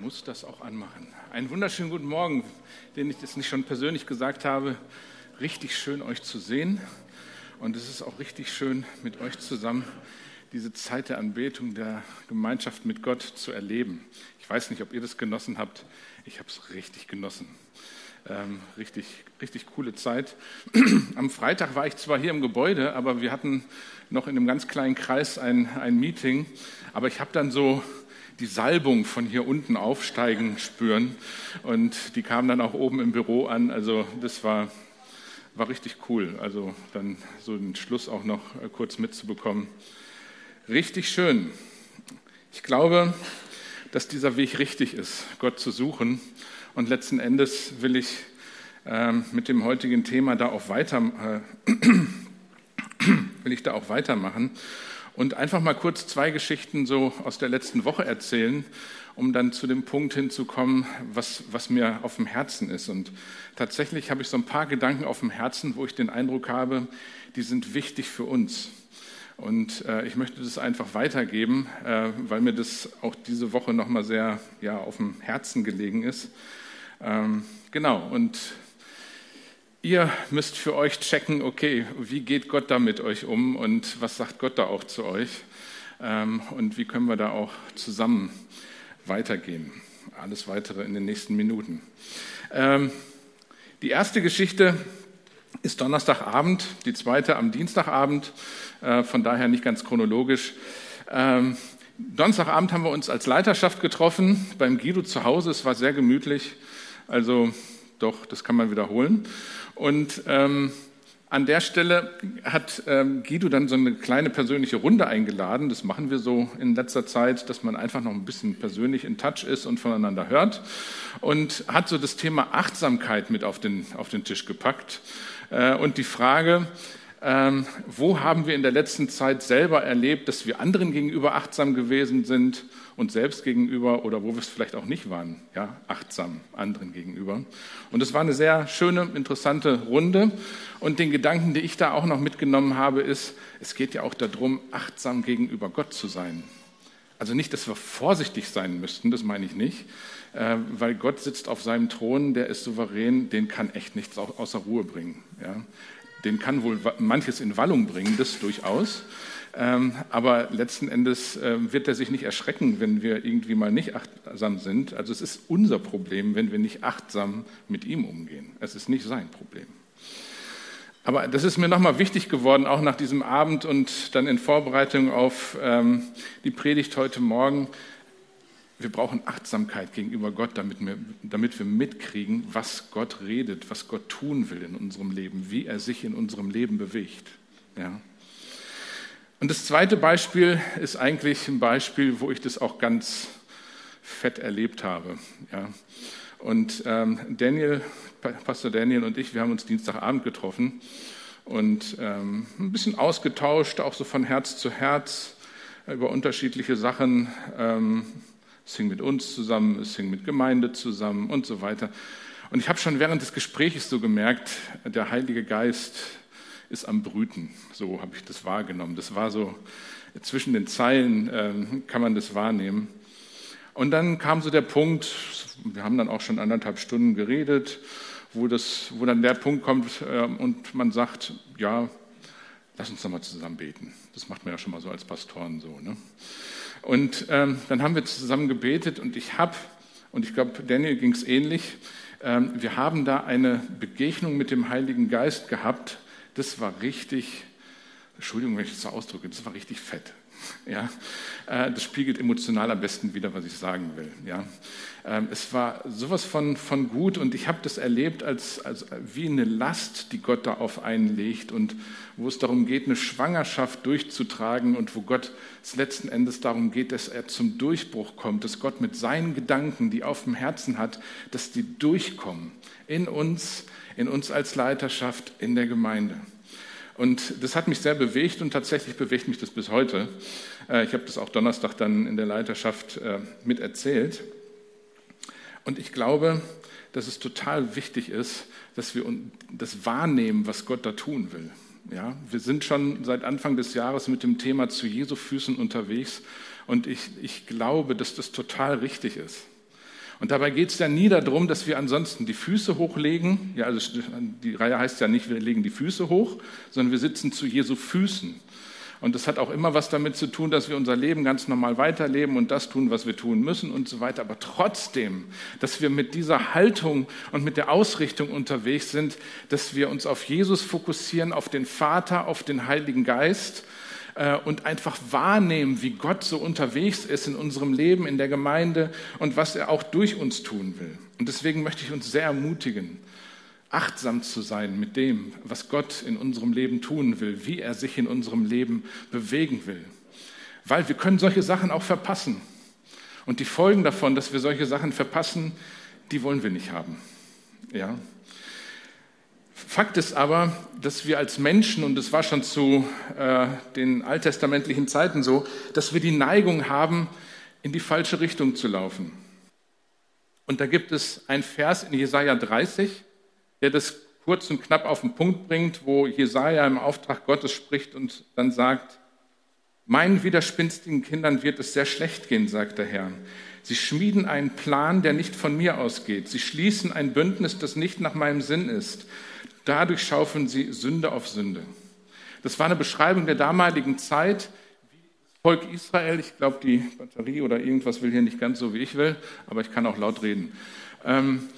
muss das auch anmachen. Einen wunderschönen guten Morgen, den ich das nicht schon persönlich gesagt habe. Richtig schön, euch zu sehen. Und es ist auch richtig schön, mit euch zusammen diese Zeit der Anbetung, der Gemeinschaft mit Gott zu erleben. Ich weiß nicht, ob ihr das genossen habt. Ich habe es richtig genossen. Ähm, richtig, richtig coole Zeit. Am Freitag war ich zwar hier im Gebäude, aber wir hatten noch in einem ganz kleinen Kreis ein, ein Meeting. Aber ich habe dann so die Salbung von hier unten aufsteigen spüren. Und die kam dann auch oben im Büro an. Also das war, war richtig cool. Also dann so den Schluss auch noch äh, kurz mitzubekommen. Richtig schön. Ich glaube, dass dieser Weg richtig ist, Gott zu suchen. Und letzten Endes will ich ähm, mit dem heutigen Thema da auch weiter, äh, will ich da auch weitermachen und einfach mal kurz zwei Geschichten so aus der letzten Woche erzählen, um dann zu dem Punkt hinzukommen, was, was mir auf dem Herzen ist. Und tatsächlich habe ich so ein paar Gedanken auf dem Herzen, wo ich den Eindruck habe, die sind wichtig für uns. Und äh, ich möchte das einfach weitergeben, äh, weil mir das auch diese Woche nochmal sehr ja, auf dem Herzen gelegen ist. Ähm, genau, und Ihr müsst für euch checken, okay, wie geht Gott da mit euch um und was sagt Gott da auch zu euch ähm, und wie können wir da auch zusammen weitergehen. Alles weitere in den nächsten Minuten. Ähm, die erste Geschichte ist Donnerstagabend, die zweite am Dienstagabend, äh, von daher nicht ganz chronologisch. Ähm, Donnerstagabend haben wir uns als Leiterschaft getroffen beim Guido zu Hause. Es war sehr gemütlich, also doch, das kann man wiederholen. Und ähm, an der Stelle hat ähm, Guido dann so eine kleine persönliche Runde eingeladen. Das machen wir so in letzter Zeit, dass man einfach noch ein bisschen persönlich in Touch ist und voneinander hört. Und hat so das Thema Achtsamkeit mit auf den, auf den Tisch gepackt. Äh, und die Frage, ähm, wo haben wir in der letzten Zeit selber erlebt, dass wir anderen gegenüber achtsam gewesen sind und selbst gegenüber oder wo wir es vielleicht auch nicht waren, ja, achtsam anderen gegenüber. Und es war eine sehr schöne, interessante Runde. Und den Gedanken, den ich da auch noch mitgenommen habe, ist, es geht ja auch darum, achtsam gegenüber Gott zu sein. Also nicht, dass wir vorsichtig sein müssten, das meine ich nicht, äh, weil Gott sitzt auf seinem Thron, der ist souverän, den kann echt nichts außer Ruhe bringen. Den kann wohl manches in Wallung bringen, das durchaus. Ähm, aber letzten Endes äh, wird er sich nicht erschrecken, wenn wir irgendwie mal nicht achtsam sind. Also es ist unser Problem, wenn wir nicht achtsam mit ihm umgehen. Es ist nicht sein Problem. Aber das ist mir nochmal wichtig geworden, auch nach diesem Abend und dann in Vorbereitung auf ähm, die Predigt heute Morgen, wir brauchen Achtsamkeit gegenüber Gott, damit wir, damit wir mitkriegen, was Gott redet, was Gott tun will in unserem Leben, wie er sich in unserem Leben bewegt. Ja. Und das zweite Beispiel ist eigentlich ein Beispiel, wo ich das auch ganz fett erlebt habe. Ja. Und ähm, Daniel, Pastor Daniel und ich, wir haben uns Dienstagabend getroffen und ähm, ein bisschen ausgetauscht, auch so von Herz zu Herz über unterschiedliche Sachen. Ähm, es hing mit uns zusammen, es hing mit Gemeinde zusammen und so weiter. Und ich habe schon während des Gesprächs so gemerkt, der Heilige Geist ist am Brüten. So habe ich das wahrgenommen. Das war so zwischen den Zeilen äh, kann man das wahrnehmen. Und dann kam so der Punkt, wir haben dann auch schon anderthalb Stunden geredet, wo, das, wo dann der Punkt kommt äh, und man sagt, ja, lass uns doch mal zusammen beten. Das macht man ja schon mal so als Pastoren so. Ne? Und ähm, dann haben wir zusammen gebetet und ich habe, und ich glaube, Daniel ging es ähnlich, ähm, wir haben da eine Begegnung mit dem Heiligen Geist gehabt. Das war richtig, Entschuldigung, wenn ich das so ausdrücke, das war richtig fett. Ja, äh, das spiegelt emotional am besten wieder, was ich sagen will. Ja, ähm, es war sowas von, von gut und ich habe das erlebt als, als wie eine Last, die Gott da auf einen legt und wo es darum geht, eine Schwangerschaft durchzutragen und wo Gott es letzten Endes darum geht, dass er zum Durchbruch kommt, dass Gott mit seinen Gedanken, die er auf dem Herzen hat, dass die durchkommen in uns, in uns als Leiterschaft, in der Gemeinde. Und das hat mich sehr bewegt und tatsächlich bewegt mich das bis heute. Äh, ich habe das auch Donnerstag dann in der Leiterschaft äh, mit erzählt. Und ich glaube, dass es total wichtig ist, dass wir das wahrnehmen, was Gott da tun will. Ja, wir sind schon seit Anfang des Jahres mit dem Thema zu Jesu Füßen unterwegs und ich, ich glaube, dass das total richtig ist. Und dabei geht es ja nie darum, dass wir ansonsten die Füße hochlegen. Ja, also die Reihe heißt ja nicht, wir legen die Füße hoch, sondern wir sitzen zu Jesu Füßen. Und das hat auch immer was damit zu tun, dass wir unser Leben ganz normal weiterleben und das tun, was wir tun müssen und so weiter. Aber trotzdem, dass wir mit dieser Haltung und mit der Ausrichtung unterwegs sind, dass wir uns auf Jesus fokussieren, auf den Vater, auf den Heiligen Geist und einfach wahrnehmen, wie Gott so unterwegs ist in unserem Leben, in der Gemeinde und was er auch durch uns tun will. Und deswegen möchte ich uns sehr ermutigen, achtsam zu sein mit dem, was Gott in unserem Leben tun will, wie er sich in unserem Leben bewegen will. Weil wir können solche Sachen auch verpassen. Und die Folgen davon, dass wir solche Sachen verpassen, die wollen wir nicht haben. Ja? Fakt ist aber, dass wir als Menschen, und das war schon zu äh, den alttestamentlichen Zeiten so, dass wir die Neigung haben, in die falsche Richtung zu laufen. Und da gibt es ein Vers in Jesaja 30, der das kurz und knapp auf den Punkt bringt, wo Jesaja im Auftrag Gottes spricht und dann sagt: Meinen widerspinstigen Kindern wird es sehr schlecht gehen, sagt der Herr. Sie schmieden einen Plan, der nicht von mir ausgeht. Sie schließen ein Bündnis, das nicht nach meinem Sinn ist. Dadurch schaufeln sie Sünde auf Sünde. Das war eine Beschreibung der damaligen Zeit. Volk Israel, ich glaube, die Batterie oder irgendwas will hier nicht ganz so, wie ich will, aber ich kann auch laut reden. Ähm,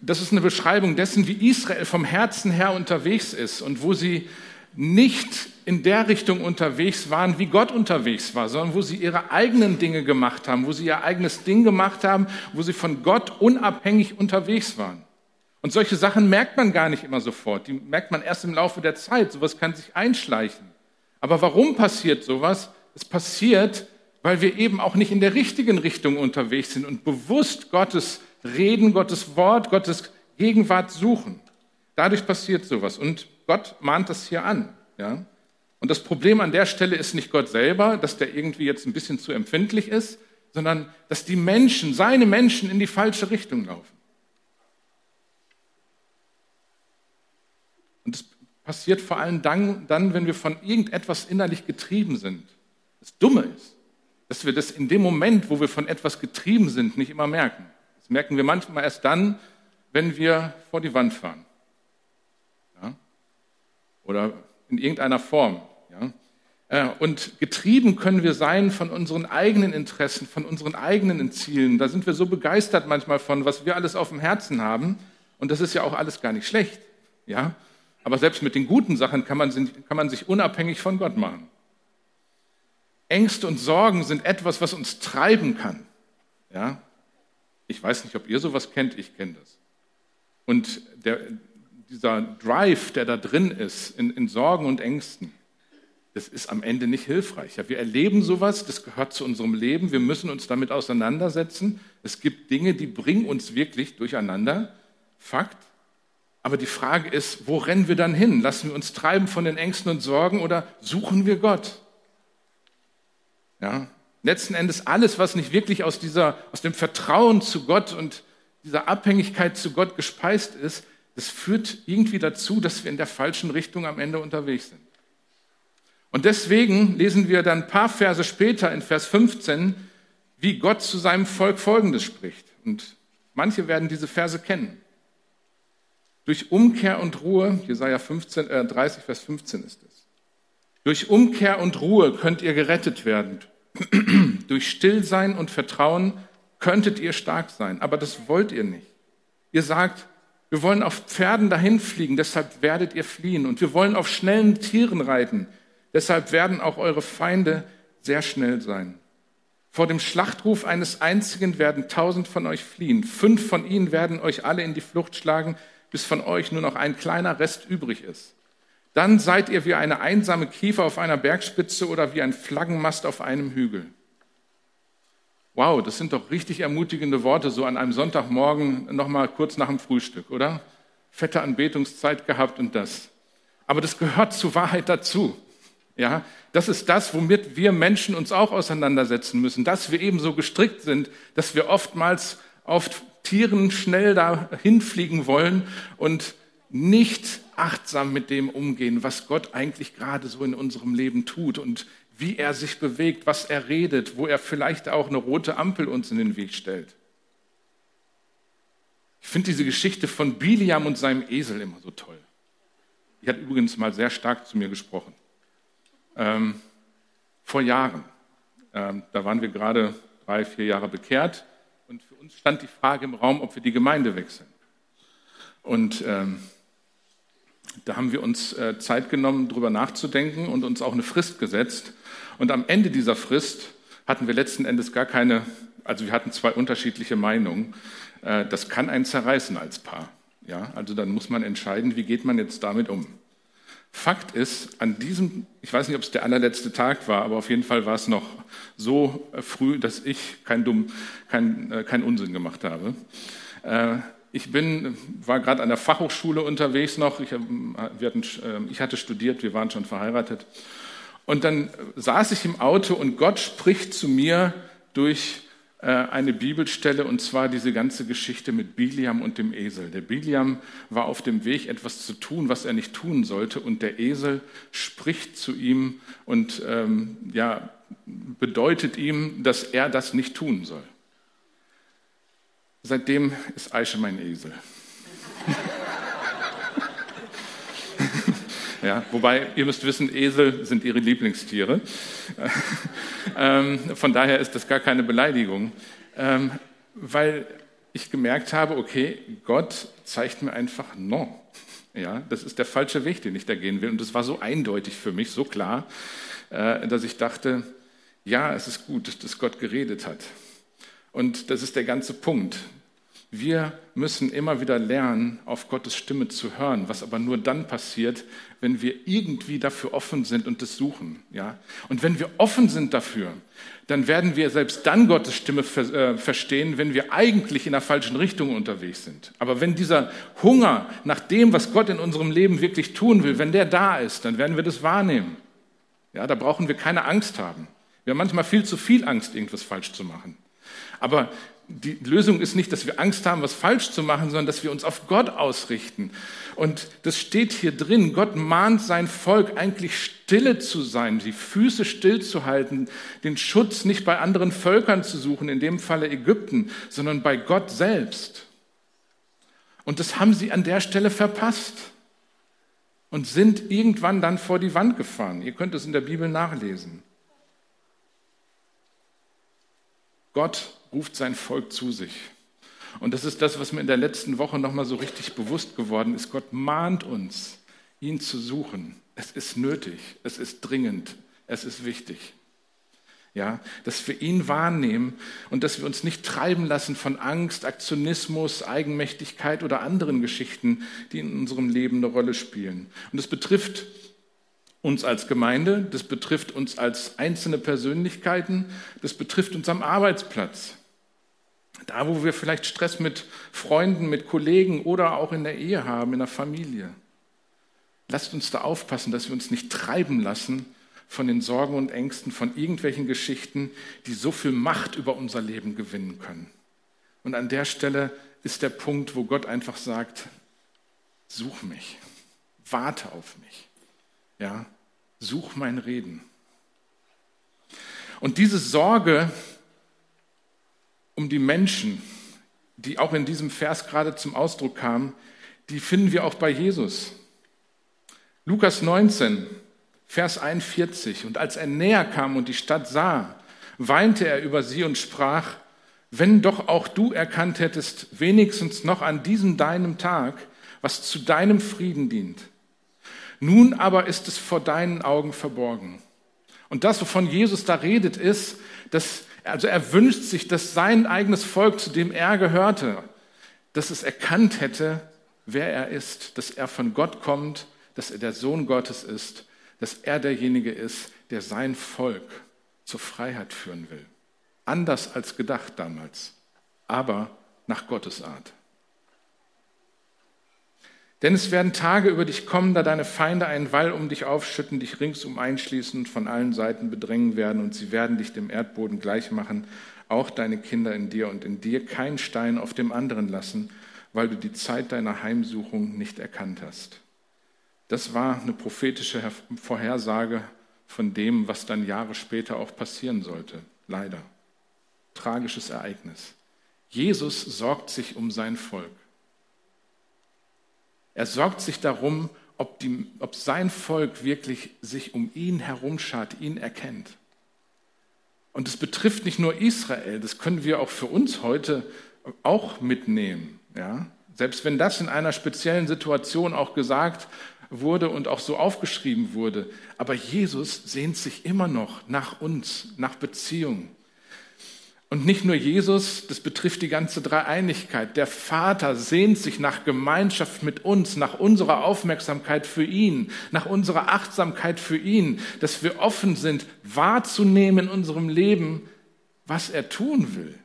das ist eine Beschreibung dessen, wie Israel vom Herzen her unterwegs ist und wo sie nicht in der Richtung unterwegs waren, wie Gott unterwegs war, sondern wo sie ihre eigenen Dinge gemacht haben, wo sie ihr eigenes Ding gemacht haben, wo sie von Gott unabhängig unterwegs waren. Und solche Sachen merkt man gar nicht immer sofort. Die merkt man erst im Laufe der Zeit. Sowas kann sich einschleichen. Aber warum passiert sowas? Es passiert, weil wir eben auch nicht in der richtigen Richtung unterwegs sind und bewusst Gottes Reden, Gottes Wort, Gottes Gegenwart suchen. Dadurch passiert sowas. Und Gott mahnt das hier an. Ja? Und das Problem an der Stelle ist nicht Gott selber, dass der irgendwie jetzt ein bisschen zu empfindlich ist, sondern dass die Menschen, seine Menschen in die falsche Richtung laufen. Und das passiert vor allem dann, dann, wenn wir von irgendetwas innerlich getrieben sind. Das Dumme ist, dass wir das in dem Moment, wo wir von etwas getrieben sind, nicht immer merken. Das merken wir manchmal erst dann, wenn wir vor die Wand fahren. Oder in irgendeiner Form. Ja? Äh, und getrieben können wir sein von unseren eigenen Interessen, von unseren eigenen Zielen. Da sind wir so begeistert manchmal von, was wir alles auf dem Herzen haben. Und das ist ja auch alles gar nicht schlecht. Ja? Aber selbst mit den guten Sachen kann man, kann man sich unabhängig von Gott machen. Ängste und Sorgen sind etwas, was uns treiben kann. Ja? Ich weiß nicht, ob ihr sowas kennt, ich kenne das. Und der, dieser Drive, der da drin ist, in, in, Sorgen und Ängsten, das ist am Ende nicht hilfreich. Ja, wir erleben sowas, das gehört zu unserem Leben, wir müssen uns damit auseinandersetzen. Es gibt Dinge, die bringen uns wirklich durcheinander. Fakt. Aber die Frage ist, wo rennen wir dann hin? Lassen wir uns treiben von den Ängsten und Sorgen oder suchen wir Gott? Ja, letzten Endes alles, was nicht wirklich aus, dieser, aus dem Vertrauen zu Gott und dieser Abhängigkeit zu Gott gespeist ist, das führt irgendwie dazu, dass wir in der falschen Richtung am Ende unterwegs sind. Und deswegen lesen wir dann ein paar Verse später in Vers 15, wie Gott zu seinem Volk Folgendes spricht. Und manche werden diese Verse kennen. Durch Umkehr und Ruhe, Jesaja 15, äh 30, Vers 15 ist es. Durch Umkehr und Ruhe könnt ihr gerettet werden. Durch Stillsein und Vertrauen könntet ihr stark sein, aber das wollt ihr nicht. Ihr sagt, wir wollen auf Pferden dahin fliegen, deshalb werdet ihr fliehen. Und wir wollen auf schnellen Tieren reiten, deshalb werden auch eure Feinde sehr schnell sein. Vor dem Schlachtruf eines einzigen werden tausend von euch fliehen. Fünf von ihnen werden euch alle in die Flucht schlagen bis von euch nur noch ein kleiner Rest übrig ist. Dann seid ihr wie eine einsame Kiefer auf einer Bergspitze oder wie ein Flaggenmast auf einem Hügel. Wow, das sind doch richtig ermutigende Worte, so an einem Sonntagmorgen nochmal kurz nach dem Frühstück, oder? Fette Anbetungszeit gehabt und das. Aber das gehört zur Wahrheit dazu. Ja, das ist das, womit wir Menschen uns auch auseinandersetzen müssen, dass wir eben so gestrickt sind, dass wir oftmals auf Tieren schnell dahin fliegen wollen und nicht achtsam mit dem umgehen, was Gott eigentlich gerade so in unserem Leben tut und wie er sich bewegt, was er redet, wo er vielleicht auch eine rote Ampel uns in den Weg stellt. Ich finde diese Geschichte von Biliam und seinem Esel immer so toll. Die hat übrigens mal sehr stark zu mir gesprochen. Ähm, vor Jahren. Ähm, da waren wir gerade drei, vier Jahre bekehrt und für uns stand die Frage im Raum, ob wir die Gemeinde wechseln. Und ähm, da haben wir uns äh, Zeit genommen, darüber nachzudenken und uns auch eine Frist gesetzt. Und am Ende dieser Frist hatten wir letzten Endes gar keine, also wir hatten zwei unterschiedliche Meinungen. Äh, das kann einen zerreißen als Paar. Ja, also dann muss man entscheiden, wie geht man jetzt damit um. Fakt ist, an diesem, ich weiß nicht, ob es der allerletzte Tag war, aber auf jeden Fall war es noch so äh, früh, dass ich keinen kein, kein Unsinn gemacht habe. Ich bin, war gerade an der Fachhochschule unterwegs noch. Ich, wir hatten, ich hatte studiert, wir waren schon verheiratet. Und dann saß ich im Auto und Gott spricht zu mir durch äh, eine Bibelstelle und zwar diese ganze Geschichte mit Biliam und dem Esel. Der Biliam war auf dem Weg, etwas zu tun, was er nicht tun sollte, und der Esel spricht zu ihm und ähm, ja, bedeutet ihm, dass er das nicht tun soll. Seitdem ist Aische mein Esel. Ja, wobei, ihr müsst wissen, Esel sind ihre Lieblingstiere. ähm, von daher ist das gar keine Beleidigung. Ähm, weil ich gemerkt habe, okay, Gott zeigt mir einfach no. Ja, das ist der falsche Weg, den ich da gehen will. Und das war so eindeutig für mich, so klar, äh, dass ich dachte, ja, es ist gut, dass Gott geredet hat. Und das ist der ganze Punkt. Wir müssen immer wieder lernen, auf Gottes Stimme zu hören, was aber nur dann passiert, wenn wir irgendwie dafür offen sind und das suchen. Ja? Und wenn wir offen sind dafür, dann werden wir selbst dann Gottes Stimme äh, verstehen, wenn wir eigentlich in der falschen Richtung unterwegs sind. Aber wenn dieser Hunger nach dem, was Gott in unserem Leben wirklich tun will, wenn der da ist, dann werden wir das wahrnehmen. Ja, da brauchen wir keine Angst haben. Wir haben manchmal viel zu viel Angst, irgendwas falsch zu machen. Aber die Lösung ist nicht, dass wir Angst haben, was falsch zu machen, sondern dass wir uns auf Gott ausrichten. Und das steht hier drin. Gott mahnt sein Volk eigentlich stille zu sein, die Füße still zu halten, den Schutz nicht bei anderen Völkern zu suchen, in dem Falle Ägypten, sondern bei Gott selbst. Und das haben sie an der Stelle verpasst und sind irgendwann dann vor die Wand gefahren. Ihr könnt es in der Bibel nachlesen. Gott ruft sein Volk zu sich. Und das ist das, was mir in der letzten Woche nochmal so richtig bewusst geworden ist. Gott mahnt uns, ihn zu suchen. Es ist nötig, es ist dringend, es ist wichtig. Ja, dass wir ihn wahrnehmen und dass wir uns nicht treiben lassen von Angst, Aktionismus, Eigenmächtigkeit oder anderen Geschichten, die in unserem Leben eine Rolle spielen. Und das betrifft uns als Gemeinde, das betrifft uns als einzelne Persönlichkeiten, das betrifft uns am Arbeitsplatz. Da, wo wir vielleicht Stress mit Freunden, mit Kollegen oder auch in der Ehe haben, in der Familie. Lasst uns da aufpassen, dass wir uns nicht treiben lassen von den Sorgen und Ängsten, von irgendwelchen Geschichten, die so viel Macht über unser Leben gewinnen können. Und an der Stelle ist der Punkt, wo Gott einfach sagt, such mich, warte auf mich. Ja, such mein Reden. Und diese Sorge um die Menschen, die auch in diesem Vers gerade zum Ausdruck kamen, die finden wir auch bei Jesus. Lukas 19, Vers 41. Und als er näher kam und die Stadt sah, weinte er über sie und sprach, wenn doch auch du erkannt hättest, wenigstens noch an diesem deinem Tag, was zu deinem Frieden dient. Nun aber ist es vor deinen Augen verborgen. Und das, wovon Jesus da redet, ist, dass also er wünscht sich, dass sein eigenes Volk, zu dem er gehörte, dass es erkannt hätte, wer er ist, dass er von Gott kommt, dass er der Sohn Gottes ist, dass er derjenige ist, der sein Volk zur Freiheit führen will. Anders als gedacht damals, aber nach Gottes Art. Denn es werden Tage über dich kommen, da deine Feinde einen Wall um dich aufschütten, dich ringsum einschließen und von allen Seiten bedrängen werden, und sie werden dich dem Erdboden gleichmachen, auch deine Kinder in dir und in dir keinen Stein auf dem anderen lassen, weil du die Zeit deiner Heimsuchung nicht erkannt hast. Das war eine prophetische Vorhersage von dem, was dann Jahre später auch passieren sollte. Leider. Tragisches Ereignis. Jesus sorgt sich um sein Volk. Er sorgt sich darum, ob, die, ob sein Volk wirklich sich um ihn herumschart, ihn erkennt. Und es betrifft nicht nur Israel, das können wir auch für uns heute auch mitnehmen. Ja? Selbst wenn das in einer speziellen Situation auch gesagt wurde und auch so aufgeschrieben wurde. Aber Jesus sehnt sich immer noch nach uns, nach Beziehung. Und nicht nur Jesus, das betrifft die ganze Dreieinigkeit. Der Vater sehnt sich nach Gemeinschaft mit uns, nach unserer Aufmerksamkeit für ihn, nach unserer Achtsamkeit für ihn, dass wir offen sind, wahrzunehmen in unserem Leben, was er tun will.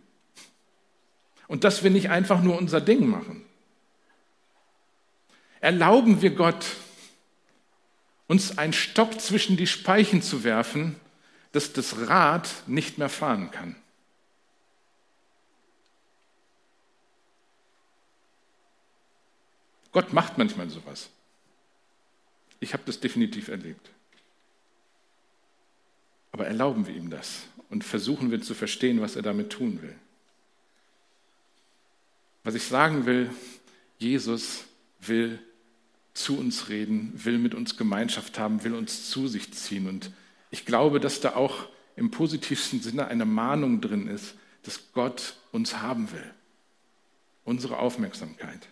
Und dass wir nicht einfach nur unser Ding machen. Erlauben wir Gott, uns einen Stock zwischen die Speichen zu werfen, dass das Rad nicht mehr fahren kann. Gott macht manchmal sowas. Ich habe das definitiv erlebt. Aber erlauben wir ihm das und versuchen wir zu verstehen, was er damit tun will. Was ich sagen will, Jesus will zu uns reden, will mit uns Gemeinschaft haben, will uns zu sich ziehen. Und ich glaube, dass da auch im positivsten Sinne eine Mahnung drin ist, dass Gott uns haben will. Unsere Aufmerksamkeit.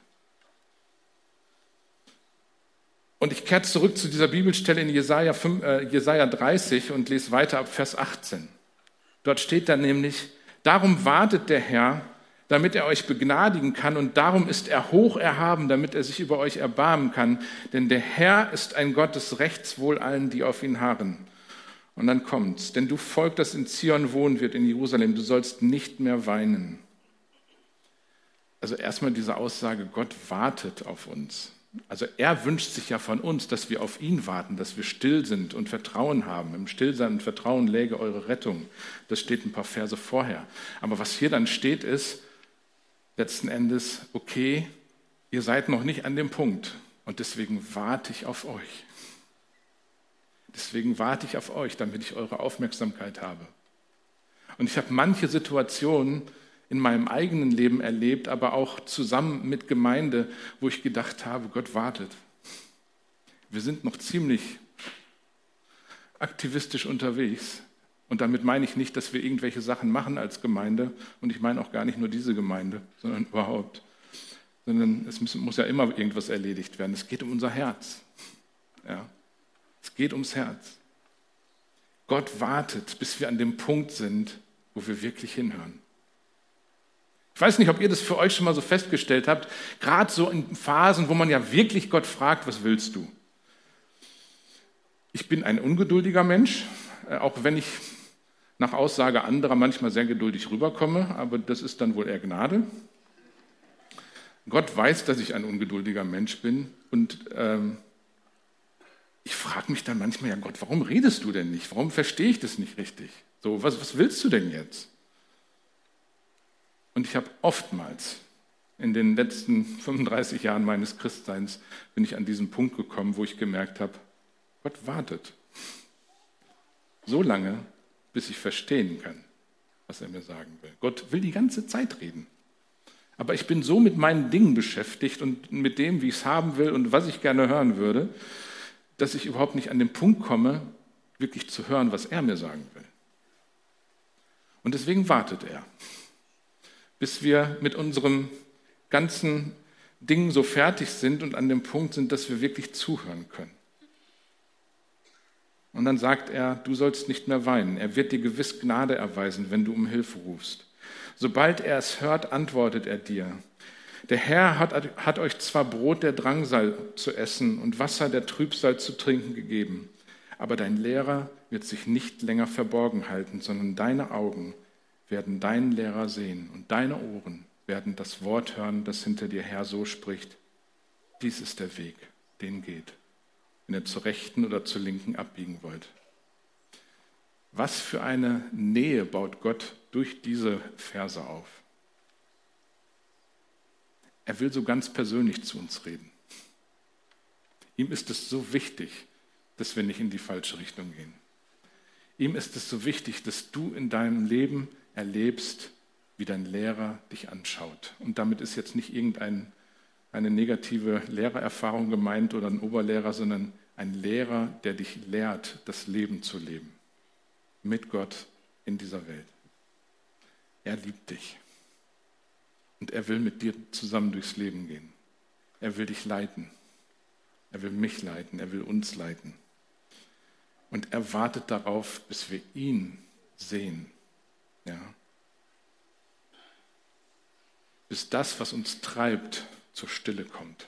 Und ich kehre zurück zu dieser Bibelstelle in Jesaja, 5, äh, Jesaja 30 und lese weiter ab Vers 18. Dort steht dann nämlich, darum wartet der Herr, damit er euch begnadigen kann und darum ist er hoch erhaben, damit er sich über euch erbarmen kann, denn der Herr ist ein Gott des Rechts wohl allen, die auf ihn harren. Und dann kommt's, denn du Volk, das in Zion wohnen wird, in Jerusalem, du sollst nicht mehr weinen. Also erstmal diese Aussage, Gott wartet auf uns. Also er wünscht sich ja von uns, dass wir auf ihn warten, dass wir still sind und Vertrauen haben. Im Stillsein und Vertrauen läge eure Rettung. Das steht ein paar Verse vorher. Aber was hier dann steht, ist letzten Endes, okay, ihr seid noch nicht an dem Punkt und deswegen warte ich auf euch. Deswegen warte ich auf euch, damit ich eure Aufmerksamkeit habe. Und ich habe manche Situationen, in meinem eigenen Leben erlebt, aber auch zusammen mit Gemeinde, wo ich gedacht habe, Gott wartet. Wir sind noch ziemlich aktivistisch unterwegs. Und damit meine ich nicht, dass wir irgendwelche Sachen machen als Gemeinde. Und ich meine auch gar nicht nur diese Gemeinde, sondern überhaupt. Sondern es muss, ja immer irgendwas erledigt werden. Es geht um unser Herz. Ja. Es geht ums Herz. Gott wartet, bis wir an dem Punkt sind, wo wir wirklich hinhören. Ich weiß nicht, ob ihr das für euch schon mal so festgestellt habt, gerade so in Phasen, wo man ja wirklich Gott fragt, was willst du? Ich bin ein ungeduldiger Mensch, äh, auch wenn ich nach Aussage anderer manchmal sehr geduldig rüberkomme, aber das ist dann wohl eher Gnade. Gott weiß, dass ich ein ungeduldiger Mensch bin und ähm, ich frage mich dann manchmal, ja Gott, warum redest du denn nicht? Warum verstehe ich das nicht richtig? So, was, was willst du denn jetzt? Und ich habe oftmals in den letzten 35 Jahren meines Christseins bin ich an diesen Punkt gekommen, wo ich gemerkt habe, Gott wartet. So lange, bis ich verstehen kann, was er mir sagen will. Gott will die ganze Zeit reden. Aber ich bin so mit meinen Dingen beschäftigt und mit dem, wie ich es haben will und was ich gerne hören würde, dass ich überhaupt nicht an den Punkt komme, wirklich zu hören, was er mir sagen will. Und deswegen wartet er bis wir mit unserem ganzen Ding so fertig sind und an dem Punkt sind, dass wir wirklich zuhören können. Und dann sagt er, du sollst nicht mehr weinen. Er wird dir gewiss Gnade erweisen, wenn du um Hilfe rufst. Sobald er es hört, antwortet er dir. Der Herr hat, hat euch zwar Brot der Drangsal zu essen und Wasser der Trübsal zu trinken gegeben, aber dein Lehrer wird sich nicht länger verborgen halten, sondern deine Augen werden deinen Lehrer sehen und deine Ohren werden das Wort hören, das hinter dir her so spricht. Dies ist der Weg, den geht, wenn ihr zur rechten oder zur linken abbiegen wollt. Was für eine Nähe baut Gott durch diese Verse auf? Er will so ganz persönlich zu uns reden. Ihm ist es so wichtig, dass wir nicht in die falsche Richtung gehen. Ihm ist es so wichtig, dass du in deinem Leben erlebst, wie dein Lehrer dich anschaut. Und damit ist jetzt nicht irgendein eine negative Lehrererfahrung gemeint oder ein Oberlehrer, sondern ein Lehrer, der dich lehrt, das Leben zu leben. Mit Gott in dieser Welt. Er liebt dich. Und er will mit dir zusammen durchs Leben gehen. Er will dich leiten. Er will mich leiten. Er will uns leiten. Und er wartet darauf, bis wir ihn sehen. Ja. Bis das, was uns treibt, zur Stille kommt.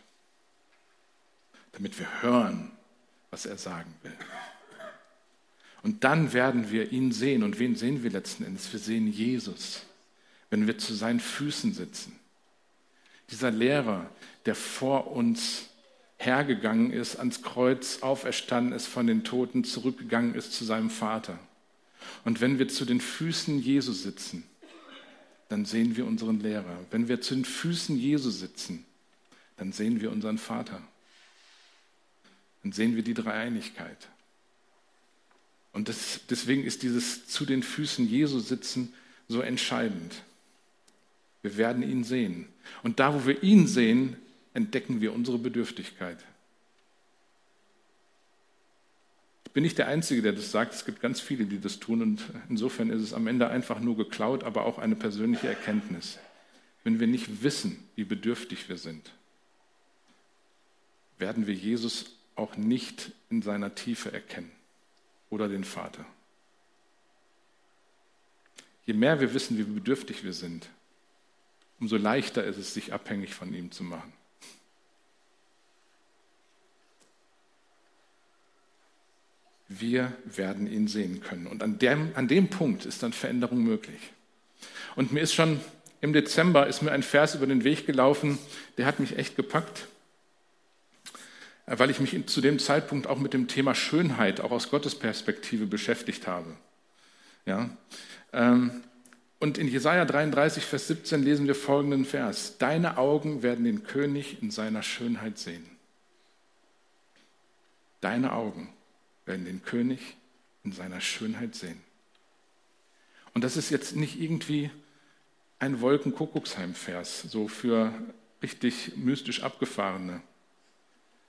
Damit wir hören, was er sagen will. Und dann werden wir ihn sehen. Und wen sehen wir letzten Endes? Wir sehen Jesus, wenn wir zu seinen Füßen sitzen. Dieser Lehrer, der vor uns hergegangen ist, ans Kreuz auferstanden ist von den Toten, zurückgegangen ist zu seinem Vater. Und wenn wir zu den Füßen Jesu sitzen, dann sehen wir unseren Lehrer. Wenn wir zu den Füßen Jesu sitzen, dann sehen wir unseren Vater. Dann sehen wir die Dreieinigkeit. Und das, deswegen ist dieses zu den Füßen Jesu sitzen so entscheidend. Wir werden ihn sehen. Und da, wo wir ihn sehen, entdecken wir unsere Bedürftigkeit. Ich bin nicht der Einzige, der das sagt. Es gibt ganz viele, die das tun. Und insofern ist es am Ende einfach nur geklaut, aber auch eine persönliche Erkenntnis. Wenn wir nicht wissen, wie bedürftig wir sind, werden wir Jesus auch nicht in seiner Tiefe erkennen oder den Vater. Je mehr wir wissen, wie bedürftig wir sind, umso leichter ist es, sich abhängig von ihm zu machen. Wir werden ihn sehen können. Und an dem, an dem Punkt ist dann Veränderung möglich. Und mir ist schon im Dezember ist mir ein Vers über den Weg gelaufen, der hat mich echt gepackt, weil ich mich zu dem Zeitpunkt auch mit dem Thema Schönheit, auch aus Gottes Perspektive beschäftigt habe. Ja, ähm, und in Jesaja 33, Vers 17 lesen wir folgenden Vers: Deine Augen werden den König in seiner Schönheit sehen. Deine Augen werden den König in seiner Schönheit sehen. Und das ist jetzt nicht irgendwie ein Wolkenkuckucksheim-Vers, so für richtig mystisch abgefahrene,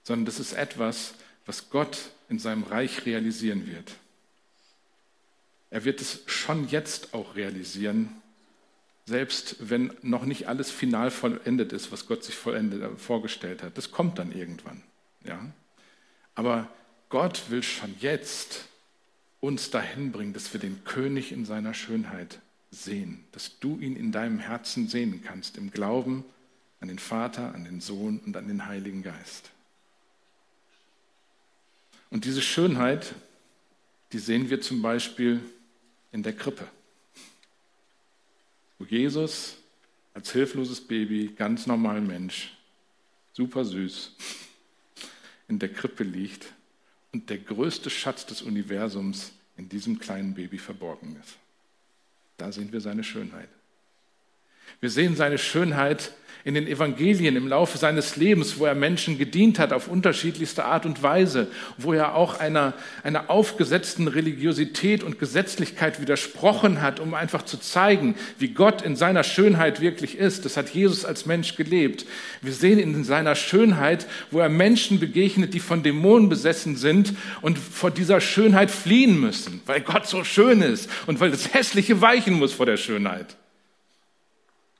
sondern das ist etwas, was Gott in seinem Reich realisieren wird. Er wird es schon jetzt auch realisieren, selbst wenn noch nicht alles final vollendet ist, was Gott sich äh, vorgestellt hat. Das kommt dann irgendwann. Ja? Aber Gott will schon jetzt uns dahin bringen, dass wir den König in seiner Schönheit sehen, dass du ihn in deinem Herzen sehen kannst, im Glauben an den Vater, an den Sohn und an den Heiligen Geist. Und diese Schönheit, die sehen wir zum Beispiel in der Krippe, wo Jesus als hilfloses Baby, ganz normal Mensch, super süß, in der Krippe liegt und der größte Schatz des Universums in diesem kleinen Baby verborgen ist. Da sehen wir seine Schönheit. Wir sehen seine Schönheit in den Evangelien im Laufe seines Lebens, wo er Menschen gedient hat auf unterschiedlichste Art und Weise, wo er auch einer, einer aufgesetzten Religiosität und Gesetzlichkeit widersprochen hat, um einfach zu zeigen, wie Gott in seiner Schönheit wirklich ist. Das hat Jesus als Mensch gelebt. Wir sehen in seiner Schönheit, wo er Menschen begegnet, die von Dämonen besessen sind und vor dieser Schönheit fliehen müssen, weil Gott so schön ist und weil das Hässliche weichen muss vor der Schönheit.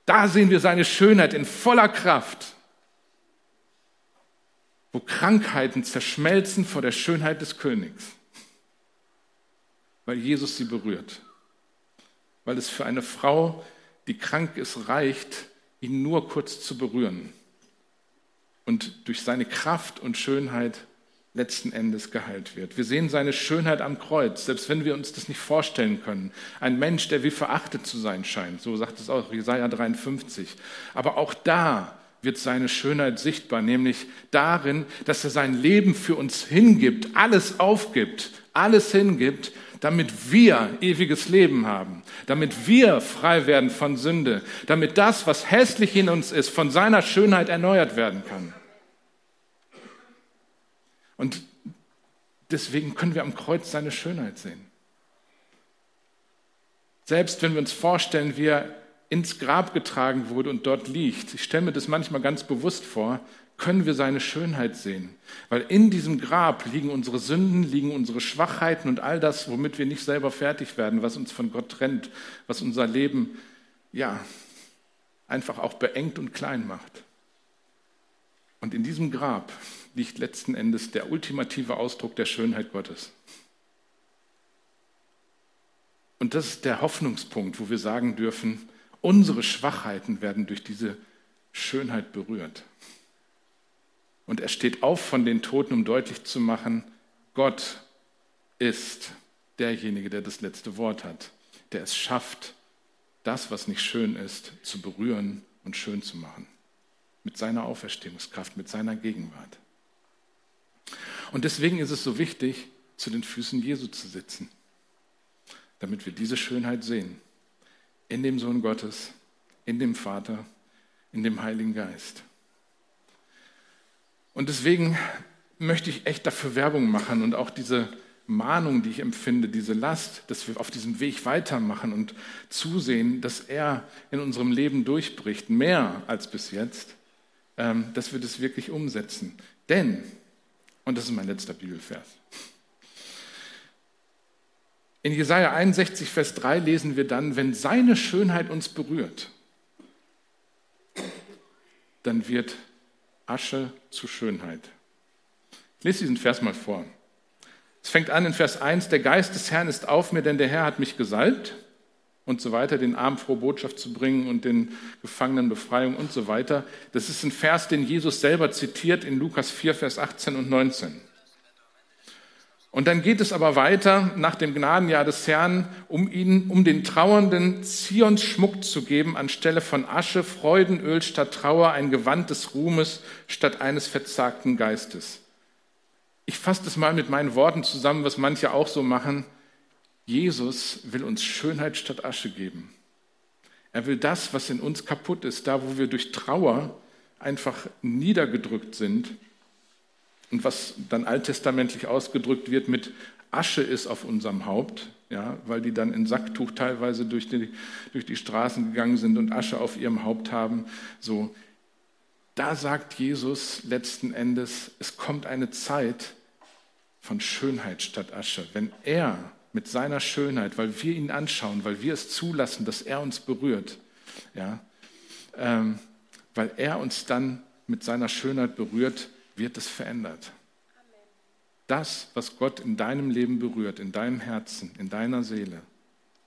Da sehen wir seine Schönheit in voller Kraft, wo Krankheiten zerschmelzen vor der Schönheit des Königs, weil Jesus sie berührt, weil es für eine Frau, die krank ist, reicht, ihn nur kurz zu berühren. Und durch seine Kraft und Schönheit letzten Endes geheilt wird. Wir sehen seine Schönheit am Kreuz, selbst wenn wir uns das nicht vorstellen können. Ein Mensch, der wie verachtet zu sein scheint, so sagt es auch Jesaja 53. Aber auch da wird seine Schönheit sichtbar, nämlich darin, dass er sein Leben für uns hingibt, alles aufgibt, alles hingibt, damit wir ewiges Leben haben, damit wir frei werden von Sünde, damit das, was hässlich in uns ist, von seiner Schönheit erneuert werden kann. Und deswegen können wir am Kreuz seine Schönheit sehen. Selbst wenn wir uns vorstellen, wie er ins Grab getragen wurde und dort liegt, ich stelle mir das manchmal ganz bewusst vor, können wir seine Schönheit sehen. Weil in diesem Grab liegen unsere Sünden, liegen unsere Schwachheiten und all das, womit wir nicht selber fertig werden, was uns von Gott trennt, was unser Leben, ja, einfach auch beengt und klein macht. Und in diesem Grab liegt letzten Endes der ultimative Ausdruck der Schönheit Gottes. Und das ist der Hoffnungspunkt, wo wir sagen dürfen, unsere Schwachheiten werden durch diese Schönheit berührt. Und er steht auf von den Toten, um deutlich zu machen, Gott ist derjenige, der das letzte Wort hat, der es schafft, das, was nicht schön ist, zu berühren und schön zu machen. Mit seiner Auferstehungskraft, mit seiner Gegenwart. Und deswegen ist es so wichtig, zu den Füßen Jesu zu sitzen, damit wir diese Schönheit sehen. In dem Sohn Gottes, in dem Vater, in dem Heiligen Geist. Und deswegen möchte ich echt dafür Werbung machen und auch diese Mahnung, die ich empfinde, diese Last, dass wir auf diesem Weg weitermachen und zusehen, dass er in unserem Leben durchbricht, mehr als bis jetzt, ähm, dass wir das wirklich umsetzen. Denn, und das ist mein letzter Bibelvers, in Jesaja 61, Vers 3 lesen wir dann, wenn seine Schönheit uns berührt, dann wird Asche zu Schönheit. Ich lese diesen Vers mal vor. Es fängt an in Vers 1, der Geist des Herrn ist auf mir, denn der Herr hat mich gesalbt und so weiter, den Armen frohe Botschaft zu bringen und den Gefangenen Befreiung und so weiter. Das ist ein Vers, den Jesus selber zitiert in Lukas 4, Vers 18 und 19. Und dann geht es aber weiter nach dem Gnadenjahr des Herrn, um ihnen, um den Trauernden Zions Schmuck zu geben, anstelle von Asche, Freudenöl statt Trauer, ein Gewand des Ruhmes statt eines verzagten Geistes. Ich fasse das mal mit meinen Worten zusammen, was manche auch so machen. Jesus will uns Schönheit statt Asche geben. Er will das, was in uns kaputt ist, da wo wir durch Trauer einfach niedergedrückt sind, und was dann alttestamentlich ausgedrückt wird mit Asche ist auf unserem Haupt, ja, weil die dann in Sacktuch teilweise durch die, durch die Straßen gegangen sind und Asche auf ihrem Haupt haben. So, da sagt Jesus letzten Endes, es kommt eine Zeit von Schönheit statt Asche. Wenn er mit seiner Schönheit, weil wir ihn anschauen, weil wir es zulassen, dass er uns berührt, ja, ähm, weil er uns dann mit seiner Schönheit berührt, wird es verändert. Das, was Gott in deinem Leben berührt, in deinem Herzen, in deiner Seele,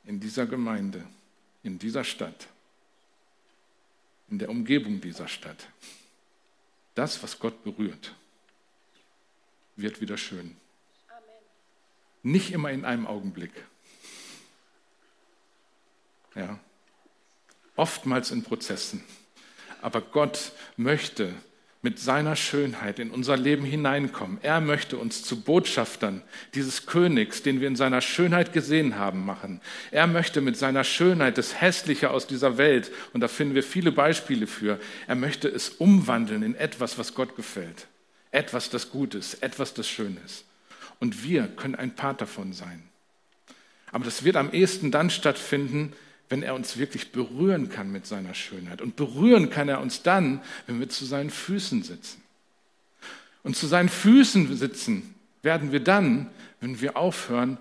in dieser Gemeinde, in dieser Stadt, in der Umgebung dieser Stadt, das, was Gott berührt, wird wieder schön. Nicht immer in einem Augenblick. Ja. Oftmals in Prozessen. Aber Gott möchte, mit seiner Schönheit in unser Leben hineinkommen. Er möchte uns zu Botschaftern dieses Königs, den wir in seiner Schönheit gesehen haben, machen. Er möchte mit seiner Schönheit das Hässliche aus dieser Welt, und da finden wir viele Beispiele für, er möchte es umwandeln in etwas, was Gott gefällt. Etwas, das gut ist, etwas, das schön ist. Und wir können ein Part davon sein. Aber das wird am ehesten dann stattfinden, wenn er uns wirklich berühren kann mit seiner Schönheit. Und berühren kann er uns dann, wenn wir zu seinen Füßen sitzen. Und zu seinen Füßen sitzen werden wir dann, wenn wir aufhören,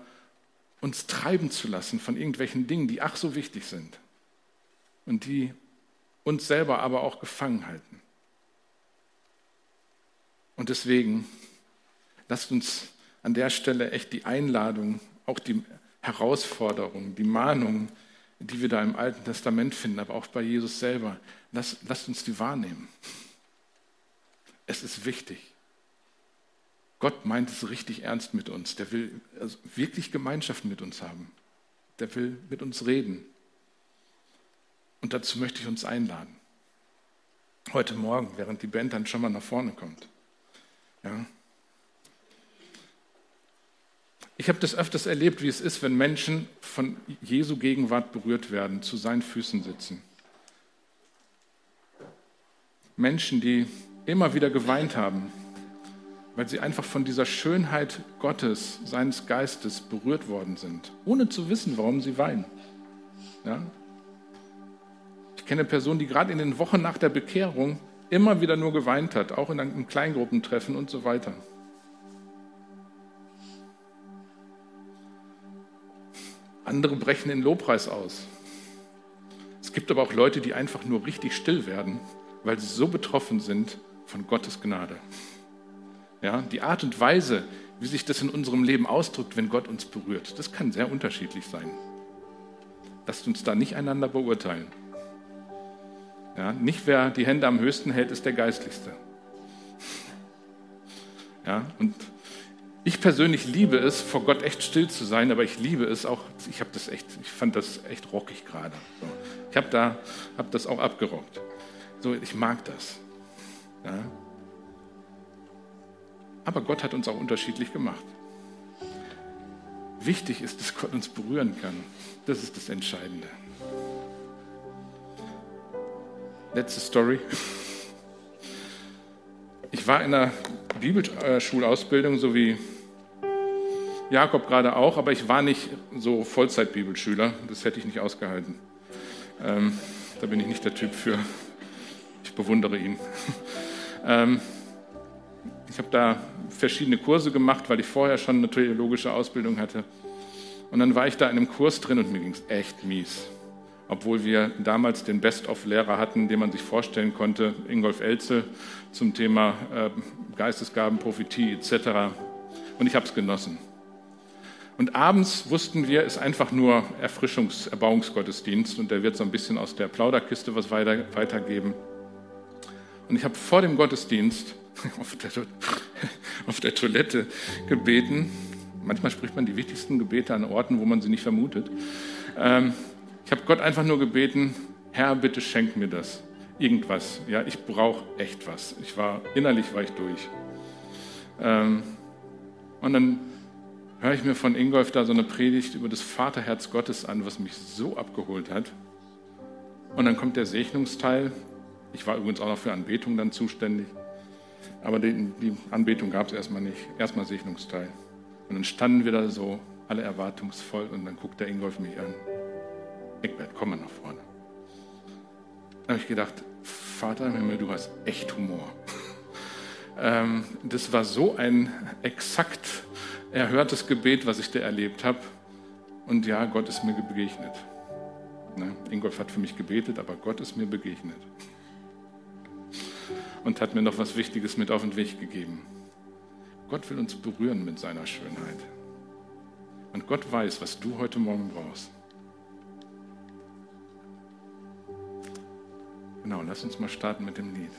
uns treiben zu lassen von irgendwelchen Dingen, die ach so wichtig sind und die uns selber aber auch gefangen halten. Und deswegen lasst uns an der Stelle echt die Einladung, auch die Herausforderung, die Mahnung die wir da im Alten Testament finden, aber auch bei Jesus selber. Lass, lasst uns die wahrnehmen. Es ist wichtig. Gott meint es richtig ernst mit uns. Der will also wirklich Gemeinschaft mit uns haben. Der will mit uns reden. Und dazu möchte ich uns einladen. Heute Morgen, während die Band dann schon mal nach vorne kommt. Ja, ich habe das öfters erlebt, wie es ist, wenn Menschen von Jesu Gegenwart berührt werden, zu seinen Füßen sitzen. Menschen, die immer wieder geweint haben, weil sie einfach von dieser Schönheit Gottes, seines Geistes berührt worden sind, ohne zu wissen, warum sie weinen. Ja? Ich kenne eine Person, die gerade in den Wochen nach der Bekehrung immer wieder nur geweint hat, auch in einem Kleingruppentreffen und so weiter. Andere brechen in Lobpreis aus. Es gibt aber auch Leute, die einfach nur richtig still werden, weil sie so betroffen sind von Gottes Gnade. Ja, die Art und Weise, wie sich das in unserem Leben ausdrückt, wenn Gott uns berührt, das kann sehr unterschiedlich sein. Lasst uns da nicht einander beurteilen. Ja, nicht wer die Hände am höchsten hält, ist der Geistlichste. Ja, und ich persönlich liebe es, vor Gott echt still zu sein, aber ich liebe es auch, ich habe das echt, ich fand das echt rockig gerade. So. Ich habe da, habe das auch abgerockt. So, ich mag das. Ja. Aber Gott hat uns auch unterschiedlich gemacht. Wichtig ist, dass Gott uns berühren kann. Das ist das Entscheidende. Letzte Story. Ich war in einer Bibelschulausbildung, so wie Jakob gerade auch, aber ich war nicht so Vollzeit-Bibelschüler. Das hätte ich nicht ausgehalten. Ähm, da bin ich nicht der Typ für. Ich bewundere ihn. ähm, ich habe da verschiedene Kurse gemacht, weil ich vorher schon eine theologische Ausbildung hatte. Und dann war ich da in einem Kurs drin und mir ging es echt mies obwohl wir damals den Best-of-Lehrer hatten, den man sich vorstellen konnte, Ingolf Elzel zum Thema äh, Geistesgaben, Prophetie etc. Und ich habe es genossen. Und abends wussten wir, ist einfach nur Erfrischungs-, Erbauungsgottesdienst und der wird so ein bisschen aus der Plauderkiste was weiter, weitergeben. Und ich habe vor dem Gottesdienst auf der, auf der Toilette gebeten. Manchmal spricht man die wichtigsten Gebete an Orten, wo man sie nicht vermutet. Ähm, ich habe Gott einfach nur gebeten, Herr, bitte schenk mir das. Irgendwas. Ja, ich brauche echt was. Ich war, innerlich war ich durch. Ähm, und dann höre ich mir von Ingolf da so eine Predigt über das Vaterherz Gottes an, was mich so abgeholt hat. Und dann kommt der Segnungsteil. Ich war übrigens auch noch für Anbetung dann zuständig. Aber die, die Anbetung gab es erstmal nicht. Erstmal Segnungsteil. Und dann standen wir da so, alle erwartungsvoll, und dann guckt der Ingolf mich an. Eckbert, komm mal nach vorne. Da habe ich gedacht, Vater im Himmel, du hast echt Humor. ähm, das war so ein exakt erhörtes Gebet, was ich da erlebt habe. Und ja, Gott ist mir begegnet. Ne? Ingolf hat für mich gebetet, aber Gott ist mir begegnet. Und hat mir noch was Wichtiges mit auf den Weg gegeben. Gott will uns berühren mit seiner Schönheit. Und Gott weiß, was du heute Morgen brauchst. Genau, lass uns mal starten mit dem Lied.